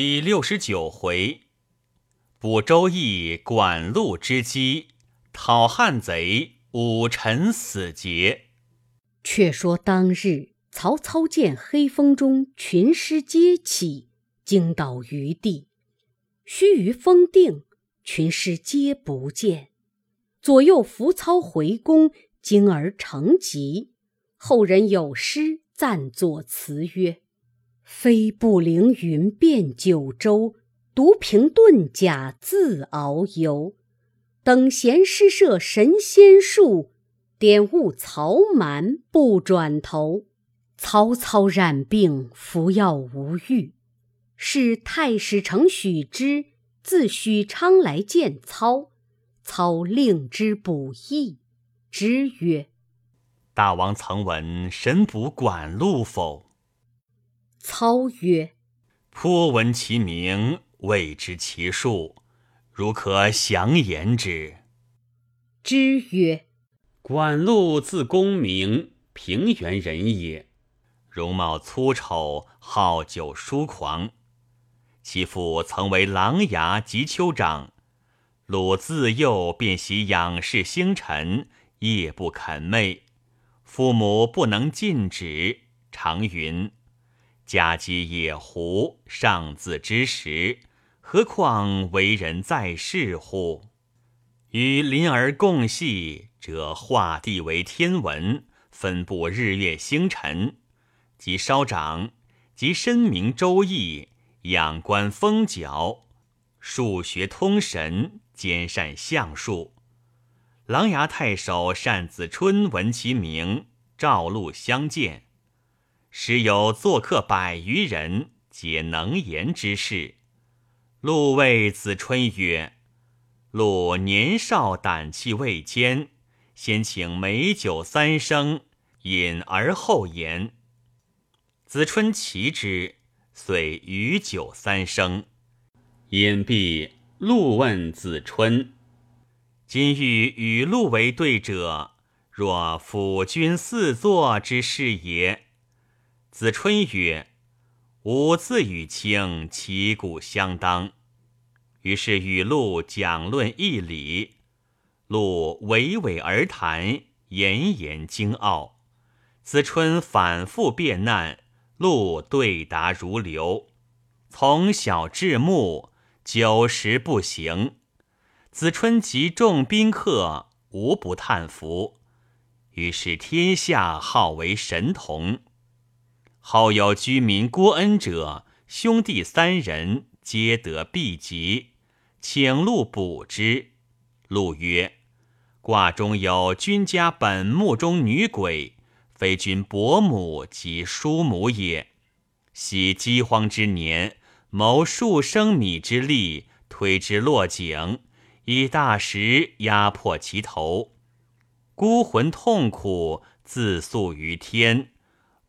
第六十九回，补周易管路之机，讨汉贼武臣死节。却说当日，曹操见黑风中群师皆起，惊倒于地。须臾风定，群师皆不见。左右扶操回宫，惊而成疾。后人有诗赞作词曰。飞步凌云遍九州，独凭遁甲自遨游。等闲诗社神仙术，点悟曹瞒不转头。曹操染病服药无愈，是太史丞许之自许昌来见操，操令之补益，之曰：“大王曾闻神卜管路否？”操曰：“颇闻其名，未知其数，如可详言之。”之曰：“管路字公明，平原人也，容貌粗丑，好酒疏狂。其父曾为琅琊及丘长，鲁自幼便习仰视星辰，夜不肯寐。父母不能禁止，常云。”家鸡野狐，尚自知时，何况为人在世乎？与邻儿共戏，则画地为天文，分布日月星辰；即稍长，即深明周易，仰观风角，数学通神，兼善相术。琅琊太守单子春闻其名，召路相见。时有作客百余人，皆能言之士。陆谓子春曰：“陆年少胆气未坚，先请美酒三升，饮而后言。”子春其之，遂与酒三升。饮毕，陆问子春：“今欲与陆为对者，若辅君四座之事也？”子春曰：“吾自与卿旗鼓相当。”于是与陆讲论义理，陆娓娓而谈，言言精奥。子春反复辩难，陆对答如流。从小至暮，久时不行。子春及众宾客，无不叹服。于是天下号为神童。后有居民郭恩者，兄弟三人皆得痢疾，请陆补之。陆曰：“卦中有君家本墓中女鬼，非君伯母及叔母也。昔饥荒之年，谋数升米之力，推之落井，以大石压迫其头，孤魂痛苦，自诉于天。”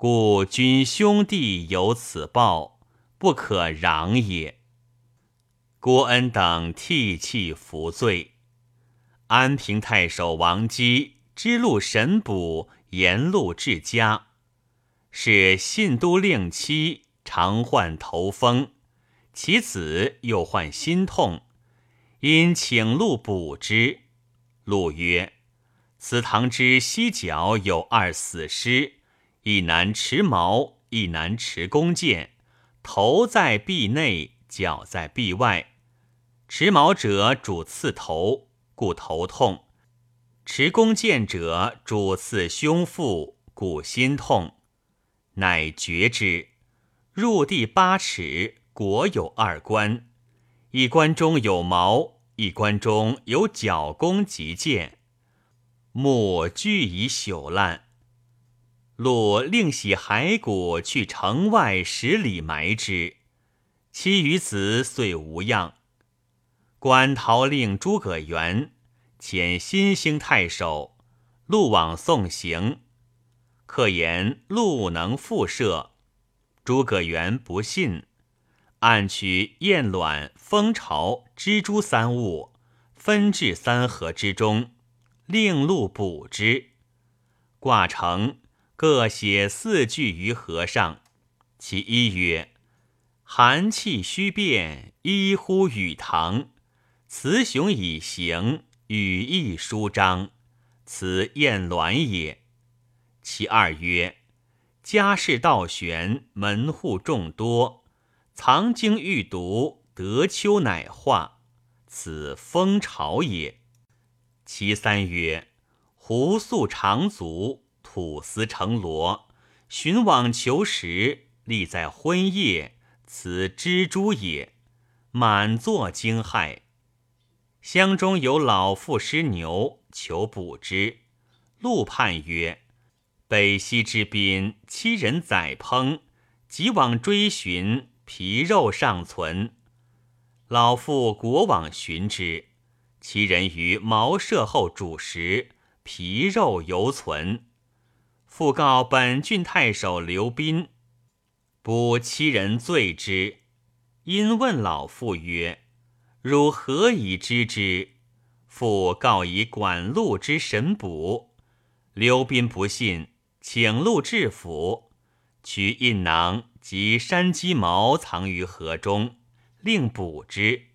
故君兄弟有此报，不可攘也。郭恩等涕泣伏罪。安平太守王基知路神卜，言路至家，是信都令妻常患头风，其子又患心痛，因请路补之。路曰：“此堂之西角有二死尸。”一男持矛，一男持弓箭，头在壁内，脚在壁外。持矛者主刺头，故头痛；持弓箭者主刺胸腹，故心痛。乃决之。入地八尺，果有二关，一关中有矛，一关中有角弓及箭，木俱已朽烂。陆令洗骸骨去城外十里埋之，其余子遂无恙。官陶令诸葛元遣新兴太守陆往送行，客言陆能复射，诸葛元不信，暗取燕卵、蜂巢、蜘蛛三物，分至三合之中，令陆补之，挂成。各写四句于河上，其一曰：“寒气虚变，一呼雨堂。雌雄以行，羽翼舒张，此燕鸾也。其二曰：家世道玄，门户众多，藏经欲读，得秋乃化，此风巢也。其三曰：胡素长足，吐丝成罗，寻网求食，立在昏夜。此蜘蛛也，满座惊骇。乡中有老妇失牛，求捕之。陆判曰：“北西之滨，七人宰烹，即往追寻，皮肉尚存。老妇果往寻之，其人于茅舍后煮食，皮肉犹存。复告本郡太守刘斌。”捕七人罪之，因问老父曰：“汝何以知之？”复告以管路之神卜。刘斌不信，请路至府，取印囊及山鸡毛藏于河中，令卜之。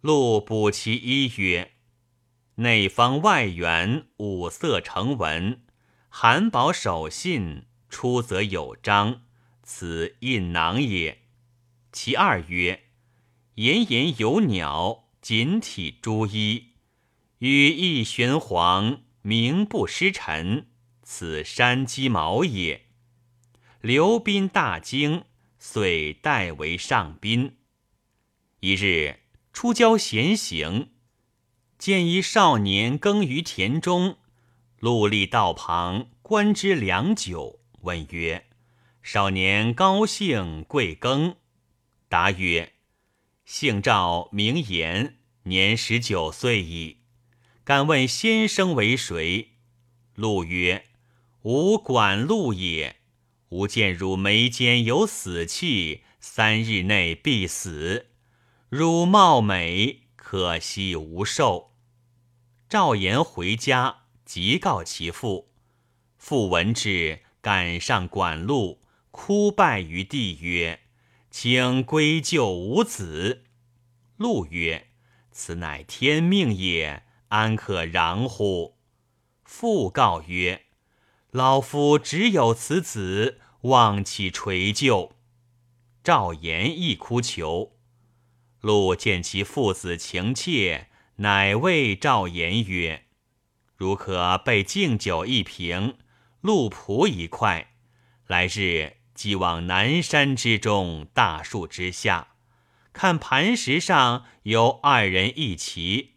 路卜其一曰：“内方外圆，五色成文，韩宝守信，出则有章。”此印囊也。其二曰：岩岩有鸟，锦体朱衣，羽翼玄黄，名不失尘。此山鸡毛也。刘斌大惊，遂代为上宾。一日出郊闲行，见一少年耕于田中，陆立道旁观之良久，问曰：少年高兴贵庚？答曰：姓赵，名言，年十九岁矣。敢问先生为谁？陆曰：吾管路也。吾见汝眉间有死气，三日内必死。汝貌美，可惜无寿。赵言回家，即告其父。父闻之，赶上管路。哭拜于地曰：“请归救吾子。”路曰：“此乃天命也，安可攘乎？”复告曰：“老夫只有此子，望其垂救。”赵言亦哭求。陆见其父子情切，乃谓赵言曰：“如可备敬酒一瓶，鹿脯一块，来日。”即往南山之中，大树之下，看磐石上有二人一骑，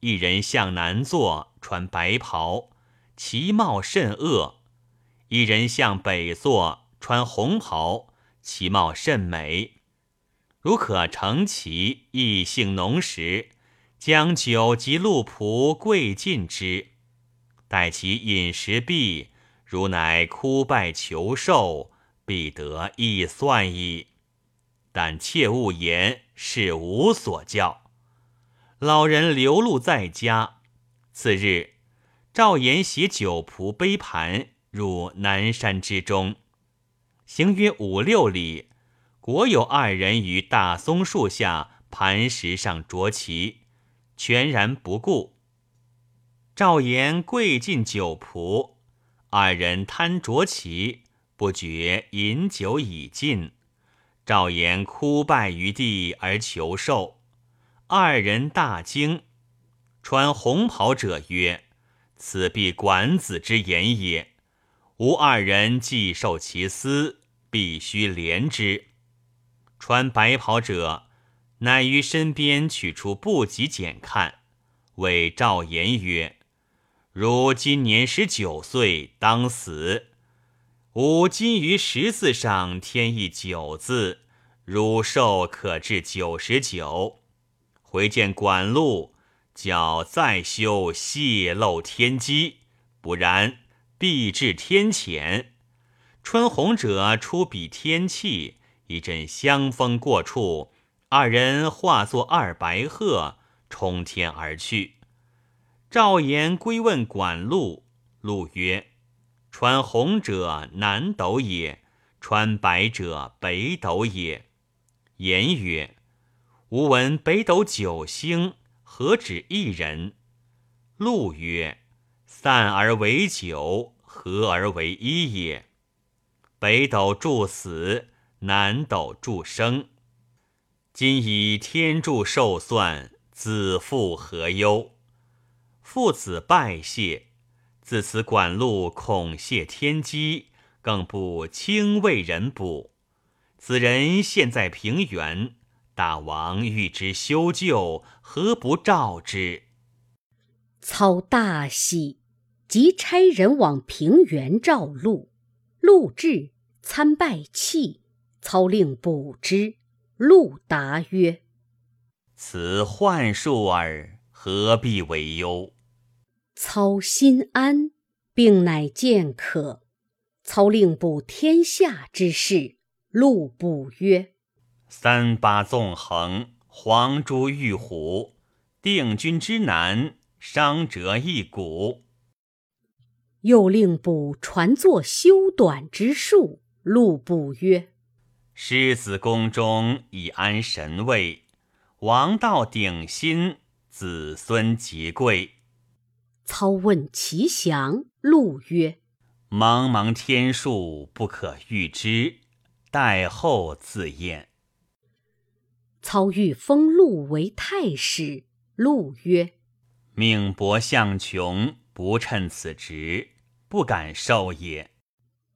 一人向南坐，穿白袍，其貌甚恶；一人向北坐，穿红袍，其貌甚美。如可乘其异性浓时，将酒及鹿仆跪尽之，待其饮食毕，如乃枯拜求寿。必得亦算矣，但切勿言是无所教。老人流露在家。次日，赵岩携酒仆杯盘入南山之中，行约五六里，果有二人于大松树下磐石上着棋，全然不顾。赵岩跪进酒仆，二人贪酌其。不觉饮酒已尽，赵岩哭拜于地而求寿。二人大惊。穿红袍者曰：“此必管子之言也。吾二人既受其私，必须怜之。”穿白袍者乃于身边取出布籍检看，谓赵岩曰：“如今年十九岁，当死。”吾今于十字上添一九字，汝寿可至九十九。回见管路，叫再修泄露天机，不然必至天谴。春红者出比天气，一阵香风过处，二人化作二白鹤，冲天而去。赵岩归问管路，路曰。穿红者南斗也，穿白者北斗也。言曰：“吾闻北斗九星，何止一人？”路曰：“散而为九，合而为一也。北斗助死，南斗助生。今以天柱寿算，子父何忧？父子拜谢。自此管路恐泄天机，更不轻为人卜。”此人现在平原，大王欲之修旧，何不召之？操大喜，即差人往平原召陆。陆至，参拜泣。操令卜之。陆答曰：“此幻术耳，何必为忧？”操心安，病乃见可。操令补天下之事。陆卜曰：“三八纵横，黄珠玉虎，定军之难，伤折一骨。”又令卜传作修短之术。陆卜曰：“狮子宫中以安神位，王道鼎新，子孙极贵。”操问其详。陆曰：“茫茫天数，不可预知。”待后自验。操欲封陆为太史，陆曰：“命薄相穷，不称此职，不敢受也。”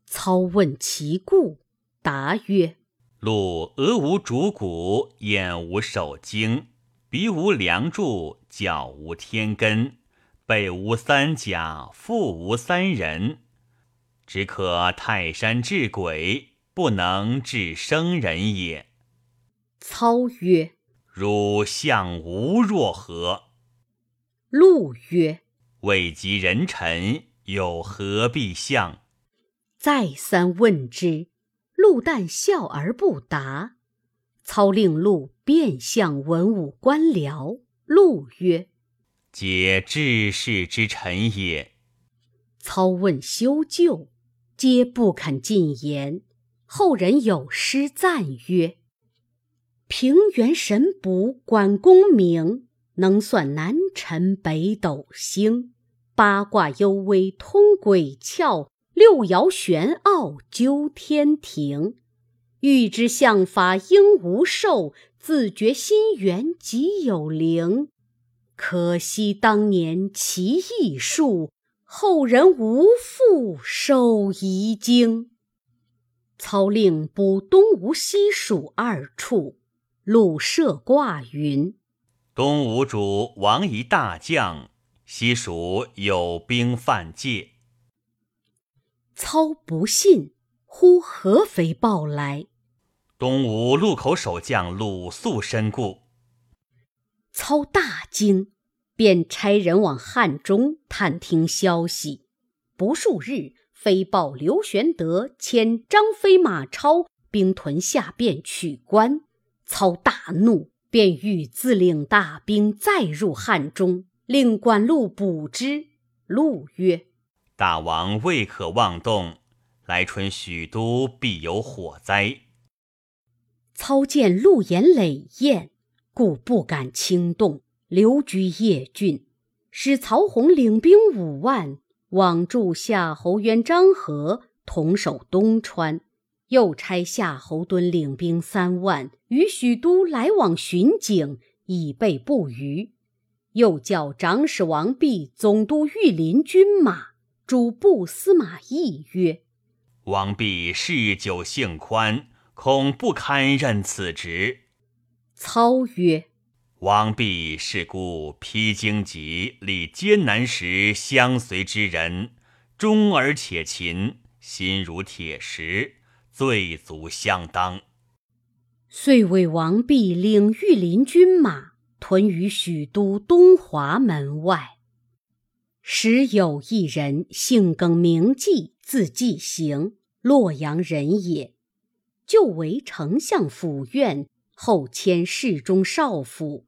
操问其故，答曰：“陆额无主骨，眼无手经，鼻无梁柱，脚无天根，背无三甲，腹无三人，只可泰山治鬼。”不能治生人也。操曰：“汝相吾若何？”陆曰：“未及人臣，有何必相？”再三问之，陆旦笑而不答。操令陆遍相文武官僚。陆曰：“皆治世之臣也。”操问修旧，皆不肯进言。后人有诗赞曰：“平原神卜管功名，能算南辰北斗星。八卦幽微通鬼窍，六爻玄奥究天庭。欲知相法应无寿，自觉心源即有灵。可惜当年奇异术，后人无复收遗经。”操令补东吴西蜀二处，鲁设卦云：“东吴主王夷大将，西蜀有兵犯界。”操不信，呼合肥报来。东吴路口守将鲁肃身故。操大惊，便差人往汉中探听消息。不数日。飞报刘玄德遣张飞、马超兵屯下汴取关，操大怒，便欲自领大兵再入汉中，令管路捕之。陆曰：“大王未可妄动，来春许都必有火灾。”操见陆延累晏，故不敢轻动，留居邺郡，使曹洪领兵五万。往助夏侯渊、张合同守东川，又差夏侯惇领兵三万与许都来往巡警，以备不虞。又叫长史王弼总督御林军马，主簿司马懿曰：“王弼嗜酒性宽，恐不堪任此职。”操曰。王弼是故披荆棘、历艰难时相随之人，忠而且勤，心如铁石，最足相当。遂为王弼领御林军马，屯于许都东华门外。时有一人，姓耿，名纪，字季行，洛阳人也，就为丞相府院，后迁侍中少府。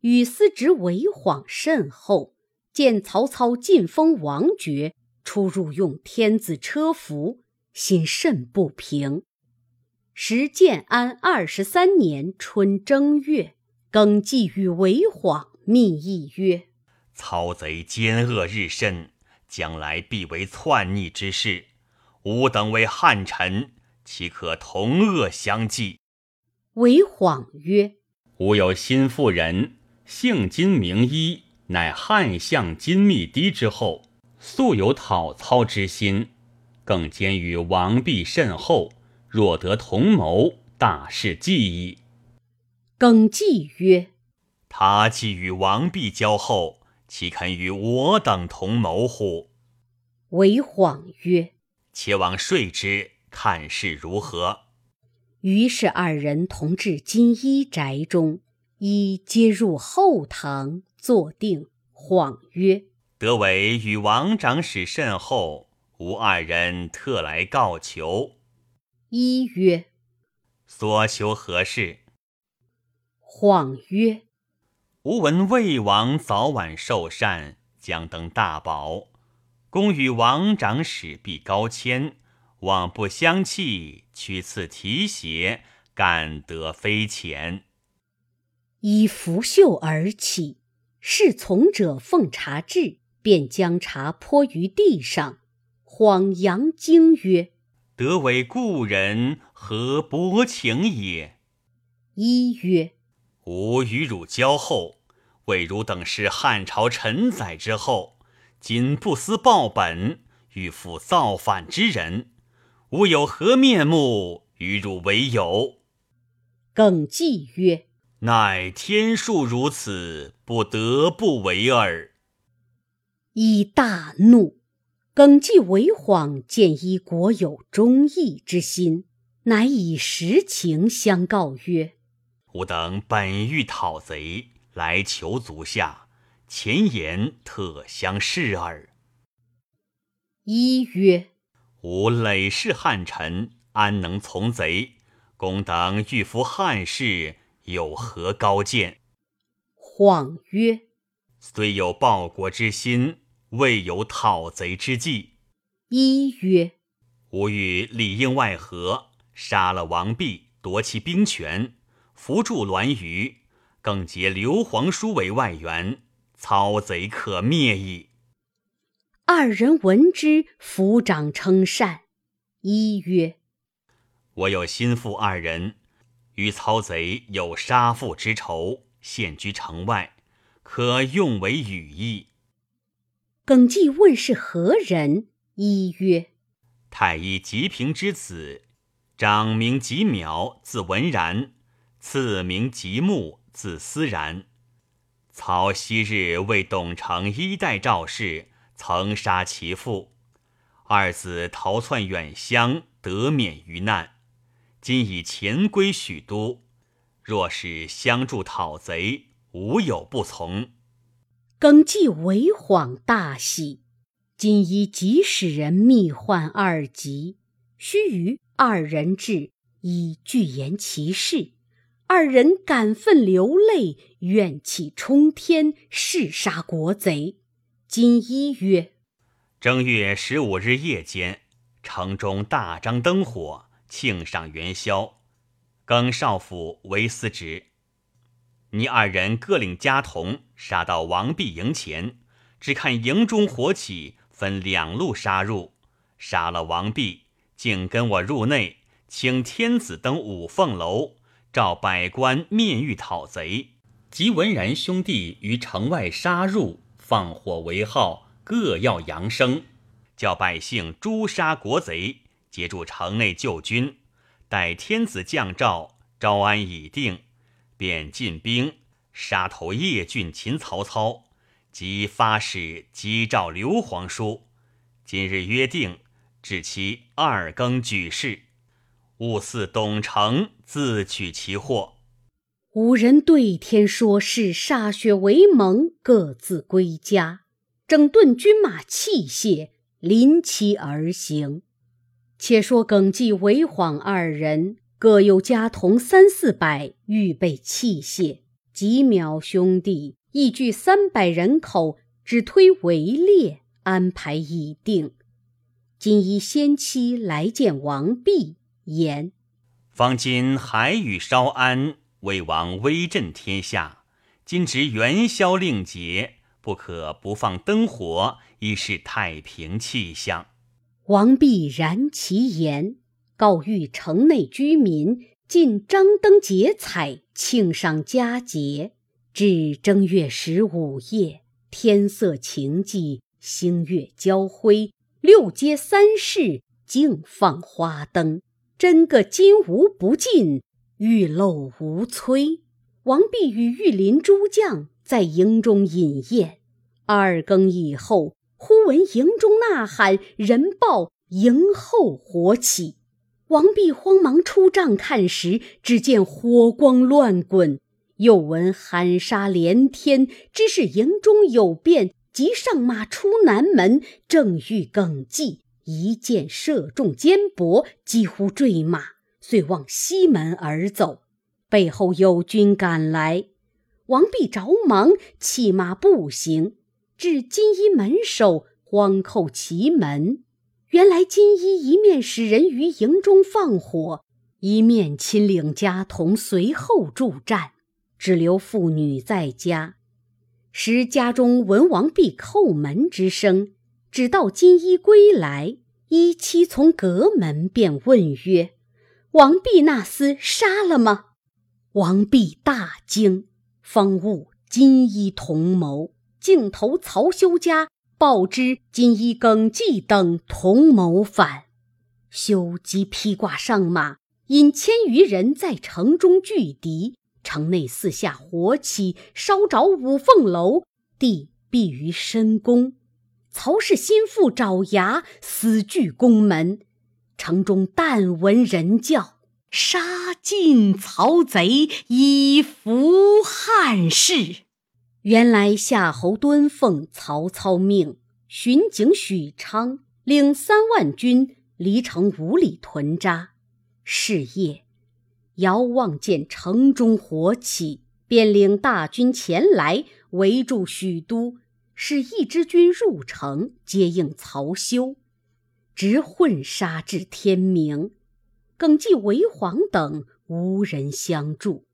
与司职为晃甚厚，见曹操进封王爵，出入用天子车服，心甚不平。时建安二十三年春正月，耿纪与韦晃密议曰：“曹贼奸恶日甚，将来必为篡逆之事。吾等为汉臣，岂可同恶相济？”韦晃曰：“吾有心妇人，姓金名一，乃汉相金密堤之后，素有讨操之心，更兼与王弼甚厚。”若得同谋，大事既矣。耿纪曰：“他既与王弼交厚，岂肯与我等同谋乎？”韦晃曰：“且往说之，看是如何。”于是二人同至金衣宅中，一接入后堂坐定。恍曰：“得为与王长史甚厚，吾二人特来告求。”一曰：“所求何事？”晃曰：“吾闻魏王早晚受禅，将登大宝，公与王长史必高迁，望不相弃，取次提携，敢得非浅。”以拂袖而起，侍从者奉茶至，便将茶泼于地上。晃扬惊曰：得为故人，何薄情也？一曰：吾与汝交厚，为汝等是汉朝臣宰之后，今不思报本，欲复造反之人，吾有何面目与汝为友？耿纪曰：乃天数如此，不得不为耳。一大怒。耿纪为晃见一国有忠义之心，乃以实情相告曰：“吾等本欲讨贼，来求足下，前言特相示耳。”一曰：“吾累世汉臣，安能从贼？公等欲服汉室，有何高见？”晃曰：“虽有报国之心。”未有讨贼之计。一曰：吾欲里应外合，杀了王弼，夺其兵权，扶助栾舆，更结刘皇叔为外援，操贼可灭矣。二人闻之，抚掌称善。一曰：我有心腹二人，与曹贼有杀父之仇，现居城外，可用为羽翼。耿纪问是何人？一曰：太医吉平之子，长名吉邈，字文然；次名吉木，字思然。曹昔日为董承一代赵氏，曾杀其父，二子逃窜远乡，得免于难。今已潜归许都，若是相助讨贼，无有不从。耿纪为谎大喜，今已即使人密唤二吉。须臾，二人至，以具言其事。二人感愤流泪，怨气冲天，誓杀国贼。今一曰：正月十五日夜间，城中大张灯火，庆赏元宵。耿少府为司职。你二人各领家童，杀到王弼营前，只看营中火起，分两路杀入，杀了王弼，竟跟我入内，请天子登五凤楼，召百官面谕讨贼。及文然兄弟于城外杀入，放火为号，各要扬声，叫百姓诛杀国贼，截住城内救军，待天子降诏，招安已定。便进兵杀头叶郡擒曹操，即发使击诏刘皇叔。今日约定，至其二更举事，勿似董承自取其祸。五人对天说是歃血为盟，各自归家，整顿军马器械，临期而行。且说耿纪、韦晃二人。各有家童三四百，预备器械。吉邈兄弟亦聚三百人口，只推围猎，安排已定。今依先期来见王弼，言：方今海宇稍安，魏王威震天下，今值元宵令节，不可不放灯火，以示太平气象。王必然其言，告谕城内居民，尽张灯结彩，庆上佳节。至正月十五夜，天色晴霁，星月交辉，六街三市尽放花灯，真个金无不尽，玉漏无催。王弼与御林诸将在营中饮宴。二更以后，忽闻营中呐喊，人报营后火起。王弼慌忙出帐看时，只见火光乱滚。又闻喊杀连天，知是营中有变，即上马出南门，正欲耿继，一箭射中肩膊，几乎坠马，遂往西门而走。背后有军赶来，王弼着忙弃马步行，至金衣门首，慌叩其门。原来金衣一面使人于营中放火，一面亲领家童随后助战。只留妇女在家，时家中闻王弼叩门之声，只道金衣归来，依妻从阁门便问曰：“王弼那厮杀了吗？”王弼大惊，方悟金衣同谋，径投曹休家，报知金衣、耿继等同谋反。休即披挂上马，引千余人在城中拒敌。城内四下火起，烧着五凤楼，地闭于深宫。曹氏心腹爪牙死拒宫门。城中但闻人叫：“杀尽曹贼，以服汉室。”原来夏侯惇奉曹操命，巡警许昌领三万军离城五里屯扎。是夜。遥望见城中火起，便领大军前来围住许都，使一支军入城接应曹休，直混杀至天明。耿继、韦晃等无人相助，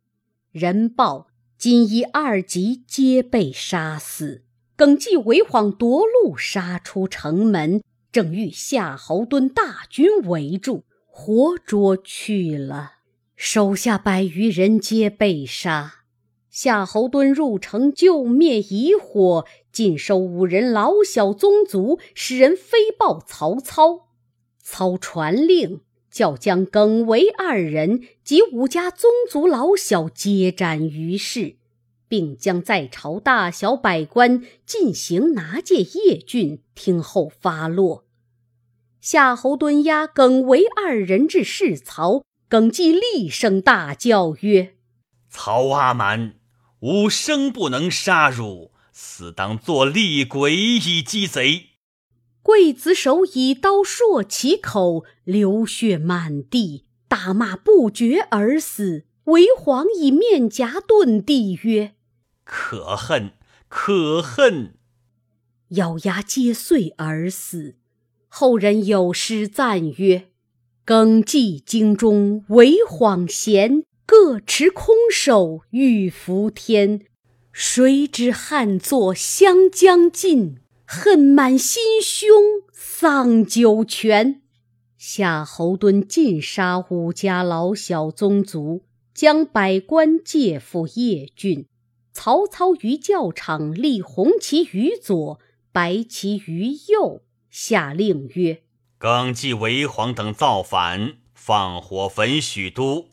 人报金衣二级皆被杀死。耿继、韦晃夺路杀出城门，正遇夏侯惇大军围住，活捉去了。手下百余人皆被杀。夏侯惇入城救灭疑火，尽收五人老小宗族，使人飞报曹操。操传令，叫将耿维二人及五家宗族老小皆斩于市，并将在朝大小百官进行拿界邺郡，听候发落。夏侯惇押耿维二人至市曹。耿继厉声大叫曰：“曹阿瞒，吾生不能杀汝，死当作厉鬼以击贼。”刽子手以刀槊其口，流血满地，大骂不绝而死。为皇以面颊顿地曰：“可恨，可恨！”咬牙皆碎而死。后人有诗赞曰。耿继京中为晃贤，各持空手欲扶天。谁知汉作湘江尽，恨满心胸丧九泉。夏侯惇尽杀五家老小宗族，将百官借赴邺郡。曹操于教场立红旗于左，白旗于右，下令曰。耿继、韦晃等造反，放火焚许都。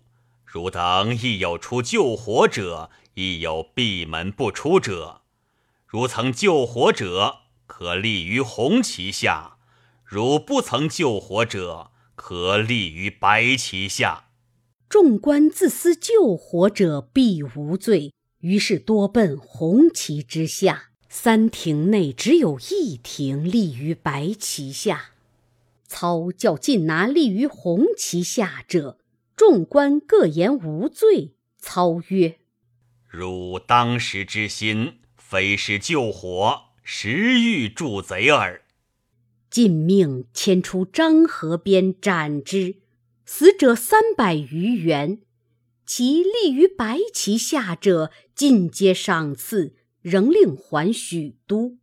汝等亦有出救火者，亦有闭门不出者。如曾救火者，可立于红旗下；如不曾救火者，可立于白旗下。众官自私救火者必无罪，于是多奔红旗之下。三亭内只有一亭立于白旗下。操教尽拿立于红旗下者，众官各言无罪。操曰：“汝当时之心，非是救火，实欲助贼耳。”尽命牵出漳河边斩之。死者三百余员。其立于白旗下者，尽皆赏赐，仍令还许都。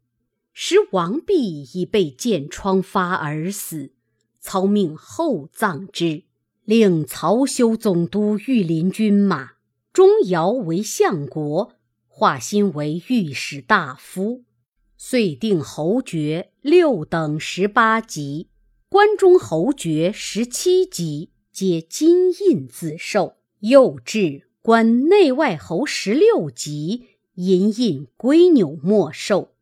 时王弼已被箭疮发而死，操命厚葬之，令曹休总督御林军马，钟繇为相国，华歆为御史大夫。遂定侯爵六等十八级，关中侯爵十七级，皆金印自授。又置关内外侯十六级，银印归纽没受；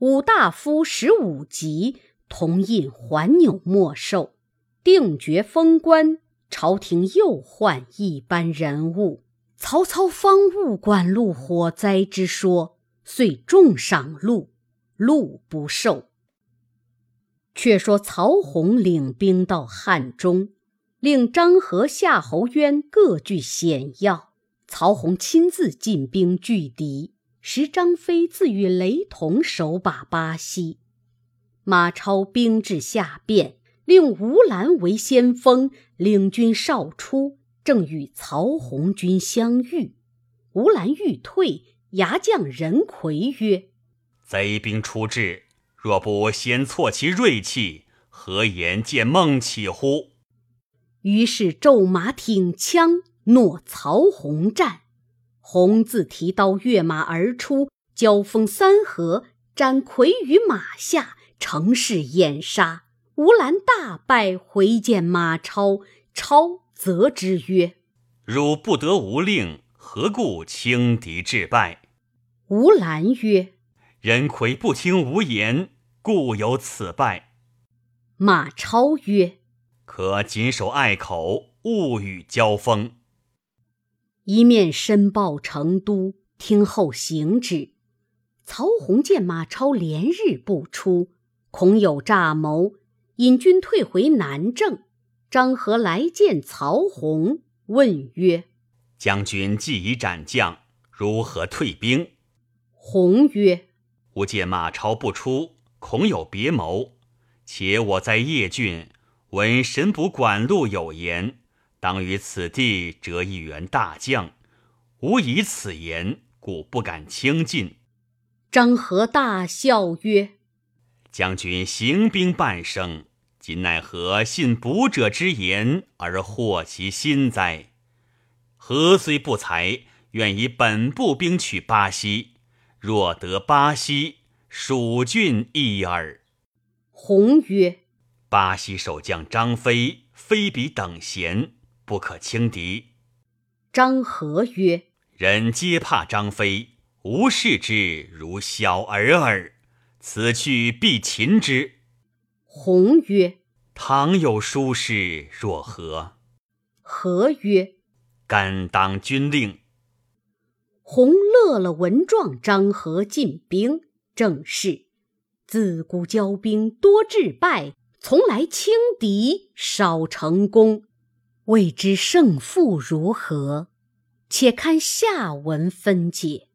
五大夫十五级，铜印环纽没受。定爵封官，朝廷又换一般人物。曹操方悟管路火灾之说，遂重赏路，路不受。却说曹洪领兵到汉中。令张合、夏侯渊各据险要，曹洪亲自进兵拒敌。时张飞自与雷同守把巴西，马超兵至下汴，令吴兰为先锋，领军少出，正与曹洪军相遇。吴兰欲退，牙将任魁曰：“贼兵出至，若不先挫其锐气，何言见孟起乎？”于是骤马挺枪，诺曹洪战。洪自提刀跃马而出，交锋三合，斩魁于马下，乘势掩杀。吴兰大败，回见马超。超责之曰：“汝不得无令，何故轻敌致败？”吴兰曰：“人魁不听吾言，故有此败。”马超曰：可谨守隘口，勿与交锋。一面申报成都，听候行止。曹洪见马超连日不出，恐有诈谋，引军退回南郑。张合来见曹洪，问曰：“将军既已斩将，如何退兵？”洪曰：“吾见马超不出，恐有别谋。且我在邺郡。”闻神卜管路有言，当于此地折一员大将。吾以此言，故不敢轻进。张合大笑曰：“将军行兵半生，今奈何信卜者之言而惑其心哉？何虽不才，愿以本部兵取巴西。若得巴西，蜀郡一耳。”洪曰。巴西守将张飞非比等闲，不可轻敌。张合曰：“人皆怕张飞，吾视之如小儿耳。此去必擒之。”鸿曰：“倘有疏失，若何？”何曰：“甘当军令。”洪乐了，闻状，张合进兵。正是自古骄兵多致败。从来轻敌少成功，未知胜负如何？且看下文分解。